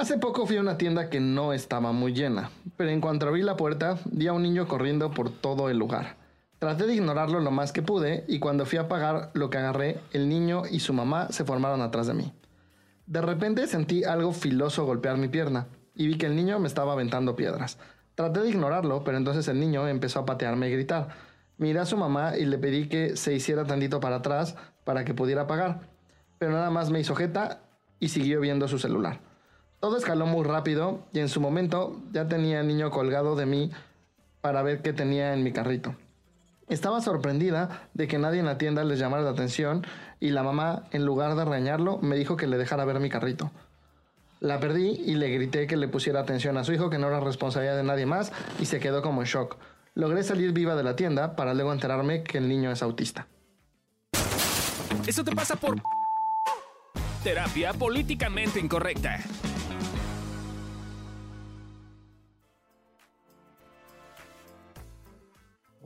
Hace poco fui a una tienda que no estaba muy llena, pero en cuanto abrí la puerta vi a un niño corriendo por todo el lugar. Traté de ignorarlo lo más que pude y cuando fui a pagar lo que agarré, el niño y su mamá se formaron atrás de mí. De repente sentí algo filoso golpear mi pierna y vi que el niño me estaba aventando piedras. Traté de ignorarlo, pero entonces el niño empezó a patearme y gritar. Miré a su mamá y le pedí que se hiciera tantito para atrás para que pudiera pagar, pero nada más me hizo jeta y siguió viendo su celular. Todo escaló muy rápido y en su momento ya tenía el niño colgado de mí para ver qué tenía en mi carrito. Estaba sorprendida de que nadie en la tienda les llamara la atención y la mamá, en lugar de reñarlo, me dijo que le dejara ver mi carrito. La perdí y le grité que le pusiera atención a su hijo, que no era responsabilidad de nadie más, y se quedó como en shock. Logré salir viva de la tienda para luego enterarme que el niño es autista. Eso te pasa por terapia políticamente incorrecta.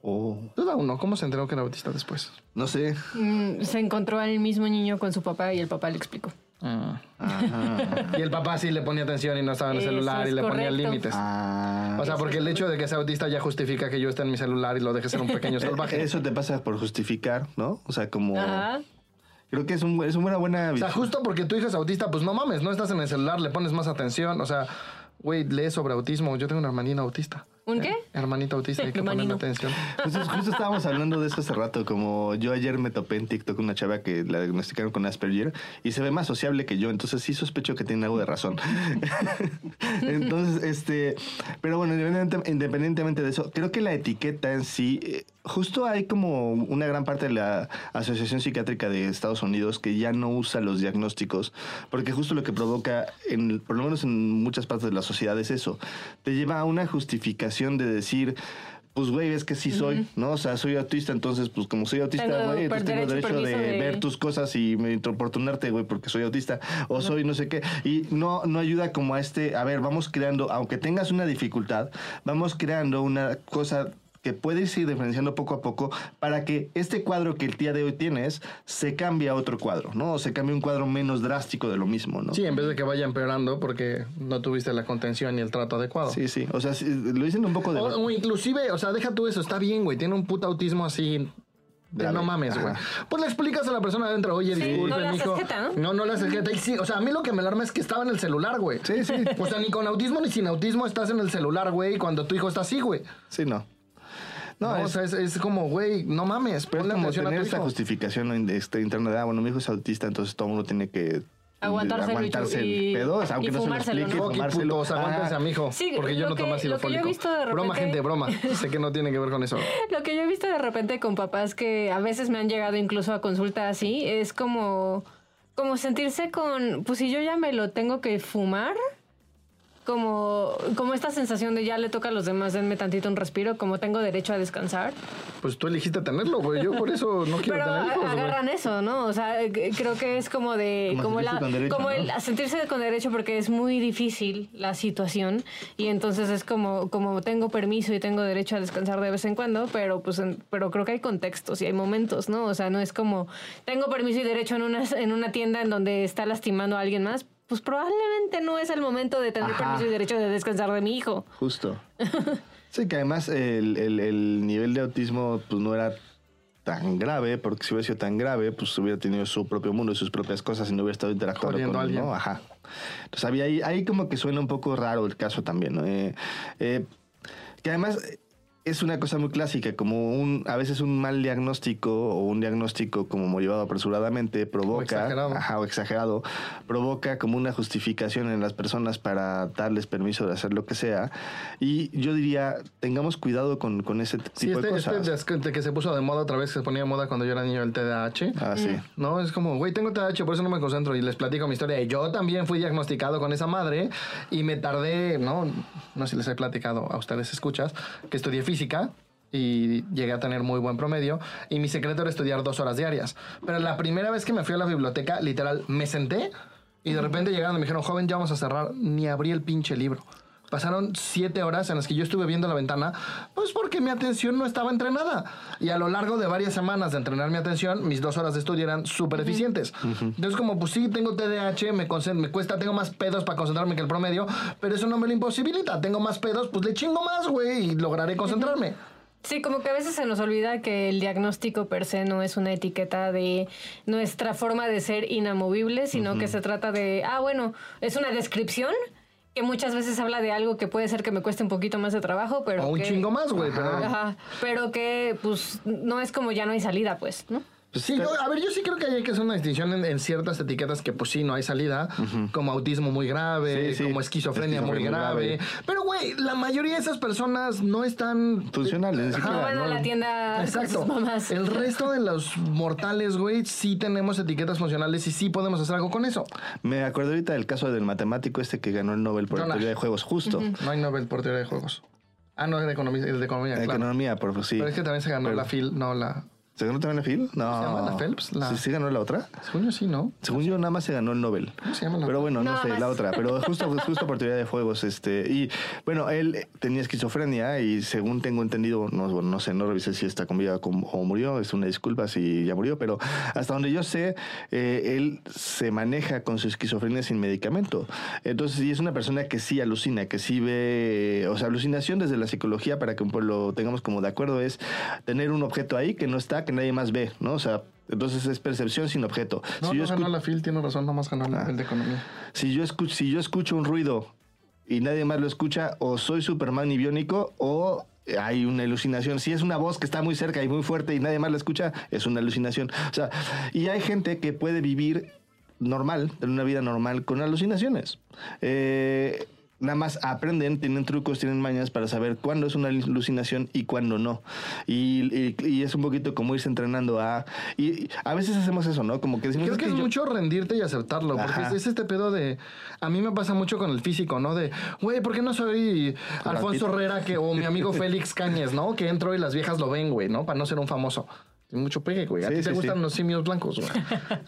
Oh. Duda uno, ¿cómo se enteró que era autista después? No sé. Mm, se encontró al mismo niño con su papá y el papá le explicó. Ah. y el papá sí le ponía atención y no estaba en el Eso celular y le ponía límites. Ah, o sea, porque el hecho de que sea autista ya justifica que yo esté en mi celular y lo deje ser un pequeño salvaje. eso te pasa por justificar, ¿no? O sea, como... Ajá. Creo que es, un, es una buena... O sea, justo porque tu hijo es autista, pues no mames, no estás en el celular, le pones más atención. O sea, güey, lee sobre autismo. Yo tengo una hermanita autista. ¿Un qué? Hermanita autista, hay que ponerle atención. Justo, justo estábamos hablando de esto hace rato, como yo ayer me topé en TikTok una chava que la diagnosticaron con Asperger y se ve más sociable que yo, entonces sí sospecho que tiene algo de razón. entonces, este, pero bueno, independientemente, independientemente de eso, creo que la etiqueta en sí, eh, justo hay como una gran parte de la Asociación Psiquiátrica de Estados Unidos que ya no usa los diagnósticos, porque justo lo que provoca, en, por lo menos en muchas partes de la sociedad, es eso, te lleva a una justificación de decir, pues güey, es que sí soy, ¿no? O sea, soy autista, entonces pues como soy autista, güey, entonces tengo derecho de- ver tus cosas y me importunarte, güey, porque soy autista o soy no sé qué. Y no, no ayuda como a este, a ver, vamos creando, aunque tengas una dificultad, vamos creando una cosa que puedes ir diferenciando poco a poco para que este cuadro que el día de hoy tienes se cambie a otro cuadro, ¿no? O se cambie un cuadro menos drástico de lo mismo, ¿no? Sí, en vez de que vaya empeorando porque no tuviste la contención y el trato adecuado. Sí, sí. O sea, sí, lo dicen un poco de... O, o inclusive, o sea, deja tú eso, está bien, güey, tiene un puto autismo así. Grave. no mames, güey. Pues le explicas a la persona adentro, oye, Sí, disculpe, no le haces mijo. jeta, ¿no? No, no le haces jeta. Y sí, o sea, a mí lo que me alarma es que estaba en el celular, güey. Sí, sí. O sea, ni con autismo ni sin autismo estás en el celular, güey, cuando tu hijo está así, güey. Sí, no. No, No, o es- sea, es, es como, güey, no mames, Pero es como tener tu esta hijo. justificación este, interna de, ah, bueno, mi hijo es autista, entonces todo el mundo tiene que Aguantárselo y aguantarse y- el pedo, o sea, aunque y no se lo explique, ¿no? Fumárselo. putos, aguántense Ah, a mi hijo. Sí, porque yo no tomo ácido fólico. Broma, gente, broma. sé que no tiene que ver con eso. Lo que yo he visto de repente con papás que a veces me han llegado incluso a consulta así, es como, como sentirse con, pues si yo ya me lo tengo que fumar, como, como esta sensación de ya le toca a los demás, denme tantito un respiro, como tengo derecho a descansar. Pues tú elegiste tenerlo, güey. Yo por eso no quiero Pero tener hijos, güey. agarran eso, ¿no? O sea, eh, creo que es como de... Como Como, sentirse la, con derecho, como ¿no? el a sentirse con derecho porque es muy difícil la situación y entonces es como, como tengo permiso y tengo derecho a descansar de vez en cuando, pero pues en- pero creo que hay contextos y hay momentos, ¿no? O sea, no es como tengo permiso y derecho en una, en una tienda en donde está lastimando a alguien más. Pues probablemente no es el momento de tener Ajá. permiso y derecho de descansar de mi hijo. Justo. Sí, que además el, el- el nivel de autismo pues no era tan grave, porque si hubiera sido tan grave, pues hubiera tenido su propio mundo y sus propias cosas y no hubiera estado interactuando Jodiendo con a alguien. ¿no? Ajá. Entonces había ahí, ahí como que suena un poco raro el caso también, ¿no? Eh, eh, que además es una cosa muy clásica, como un, a veces un mal diagnóstico o un diagnóstico como llevado apresuradamente provoca, exagerado. ajá, o exagerado, provoca como una justificación en las personas para darles permiso de hacer lo que sea. Y yo diría, tengamos cuidado con, con ese tipo Sí, de este, cosas. este de- de que se puso de moda otra vez, que se ponía de moda cuando yo era niño, el TDAH. Ah, sí. No, es como, güey, tengo TDAH, por eso no me concentro. Y les platico mi historia. Y yo también fui diagnosticado con esa madre y me tardé, no, no sé si les he platicado a ustedes, escuchas, que estudié física y llegué a tener muy buen promedio. Y mi secreto era estudiar dos horas diarias. Pero la primera vez que me fui a la biblioteca, literal, me senté y de repente llegaron y me dijeron, joven, ya vamos a cerrar. Ni abrí el pinche libro. Pasaron siete horas en las que yo estuve viendo la ventana, pues porque mi atención no estaba entrenada. Y a lo largo de varias semanas de entrenar mi atención, mis dos horas de estudio eran súper eficientes. Entonces, como pues sí, tengo TDAH, me, me cuesta, tengo más pedos para concentrarme que el promedio, pero eso no me lo imposibilita. Tengo más pedos, pues le chingo más, güey, y lograré concentrarme. Sí, como que a veces se nos olvida que el diagnóstico per se no es una etiqueta de nuestra forma de ser inamovible, sino que se trata de, ah, bueno, es una descripción que muchas veces habla de algo que puede ser que me cueste un poquito más de trabajo, pero O un que- chingo más, güey, pero... Ajá, pero que pues no es como ya no hay salida, pues, ¿no? Pues sí, yo- a ver, yo sí creo que hay que hacer una distinción en, en ciertas etiquetas que pues sí, no hay salida, como autismo muy grave, Sí, sí. como esquizofrenia, muy grave. grave. Pero güey, la mayoría de esas personas no están... Funcionales, ni Ajá, No van a no. la tienda con Exacto. sus mamás. El resto de los mortales, güey, sí tenemos etiquetas funcionales y sí podemos hacer algo con eso. Me acuerdo ahorita del caso del matemático este que ganó el Nobel por teoría de juegos, justo. No hay Nobel por teoría de juegos. Ah, no, es de economía, es de economía, claro. Economía, por sí. Pero es que también se ganó Pero- la FIL, no la... ¿Se ganó también la FIL? No. ¿Se llama la Phelps? La- Sí, sí ganó la otra. Según yo sí, ¿no? Según yo, nada más se ganó el Nobel. ¿Cómo se llama la Pero bueno, no sé, más. la otra. Pero justo, justo por teoría de juegos. Este, y bueno, él tenía esquizofrenia y según tengo entendido, no, bueno, no sé, no revisé si está con vida o murió. Es una disculpa si ya murió. Pero hasta donde yo sé, eh, él se maneja con su esquizofrenia sin medicamento. Entonces, y es una persona que sí alucina, que sí ve. O sea, alucinación desde la psicología, para que un lo tengamos como de acuerdo, es tener un objeto ahí que no está, que nadie más ve, ¿no? O sea, entonces es percepción sin objeto. No, Si yo no ganó escu- la FIL, tiene razón, nomás ganó la- Ah. el de economía. si yo, escucho, si yo escucho un ruido y nadie más lo escucha, o soy Superman y biónico, o hay una alucinación. Si es una voz que está muy cerca y muy fuerte y nadie más la escucha, es una alucinación. O sea, y hay gente que puede vivir normal, en una vida normal, con alucinaciones. Eh, nada más aprenden, tienen trucos, tienen mañas para saber cuándo es una alucinación y cuándo no. Y, y- y es un poquito como irse entrenando a... Y, a veces hacemos eso, ¿no? Como que decimos... Creo "Es que es yo- mucho rendirte y aceptarlo, porque Ajá. es, es este pedo de... A mí me pasa mucho con el físico, ¿no? De, güey, ¿por qué no soy Alfonso. Herrera que, o mi amigo Félix Cáñez, ¿no? Que entro y las viejas lo ven, güey, ¿no? Para no ser un famoso. Tiene mucho pegue, güey. A Sí, ti te sí, gustan sí. los simios blancos, güey.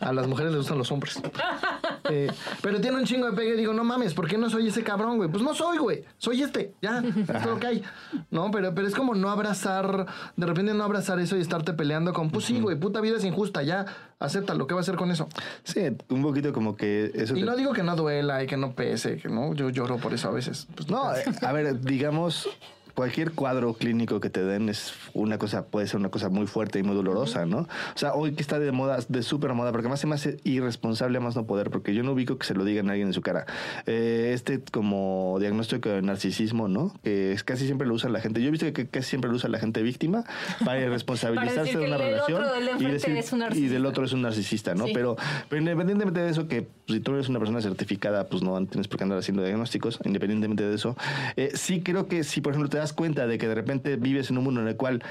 A las mujeres les gustan los hombres. Eh, pero tiene un chingo de pegue y digo, no mames, ¿por qué no soy ese cabrón, güey? Pues no soy, güey. Soy este, ya. Es lo que hay. No, pero, pero es como no abrazar, de repente no abrazar eso y estarte peleando con, pues sí, güey, puta vida es injusta, ya. Acéptalo, ¿qué va a hacer con eso? Sí, un poquito como que eso... Y te- no digo que no duela y que no pese, que no, yo lloro por eso a veces. Pues, No, eh, a ver, digamos, cualquier cuadro clínico que te den es una cosa, puede ser una cosa muy fuerte y muy dolorosa, ¿no? O sea, hoy que está de moda, de súper moda, porque más se me hace irresponsable a más no poder, porque yo no ubico que se lo digan a alguien en su cara. Eh, este como diagnóstico de narcisismo, ¿no? Que es, casi siempre lo usa la gente. Yo he visto que casi siempre lo usa la gente víctima para irresponsabilizarse Para decir de una relación otro del de y, enfrente es un y del otro es un narcisista, ¿no? Sí. Pero, pero independientemente de eso, que pues, si tú eres una persona certificada, pues no tienes por qué andar haciendo diagnósticos, independientemente de eso. Eh, sí creo que si, por ejemplo, te das cuenta de que de repente vives en un mundo en el cual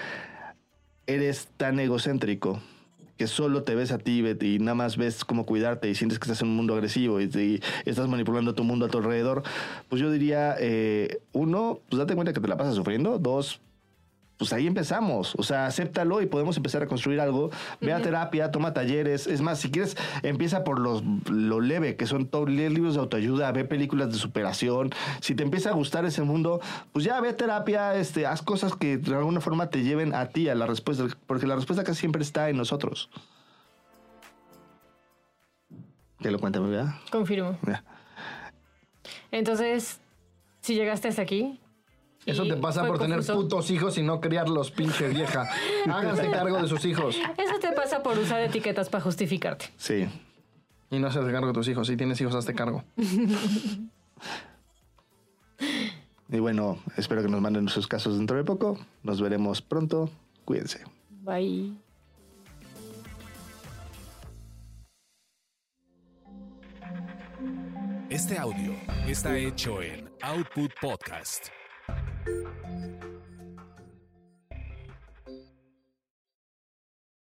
eres tan egocéntrico que solo te ves a ti y nada más ves cómo cuidarte y sientes que estás en un mundo agresivo y, y estás manipulando tu mundo a tu alrededor, pues yo diría, eh, uno, pues date cuenta que te la pasas sufriendo, dos, pues ahí empezamos. O sea, acéptalo y podemos empezar a construir algo. Ve a terapia, toma talleres. Es más, si quieres, empieza por los, lo leve, que son todo, lee libros de autoayuda, ve películas de superación. Si te empieza a gustar ese mundo, pues ya ve a terapia, este, haz cosas que de alguna forma te lleven a ti, a la respuesta, porque la respuesta casi siempre está en nosotros. Que lo cuéntame, ¿verdad? Confirmo. Ya. Entonces, si llegaste hasta aquí. Eso te pasa por tener putos hijos y no criarlos, pinche vieja. Háganse cargo de sus hijos. Eso te pasa por usar etiquetas para justificarte. Sí. Y no haces cargo de tus hijos. Si tienes hijos, hazte cargo. Y bueno, espero que nos manden sus casos dentro de poco. Nos veremos pronto. Cuídense. Bye. Este audio está hecho en Output Podcast. Thank you.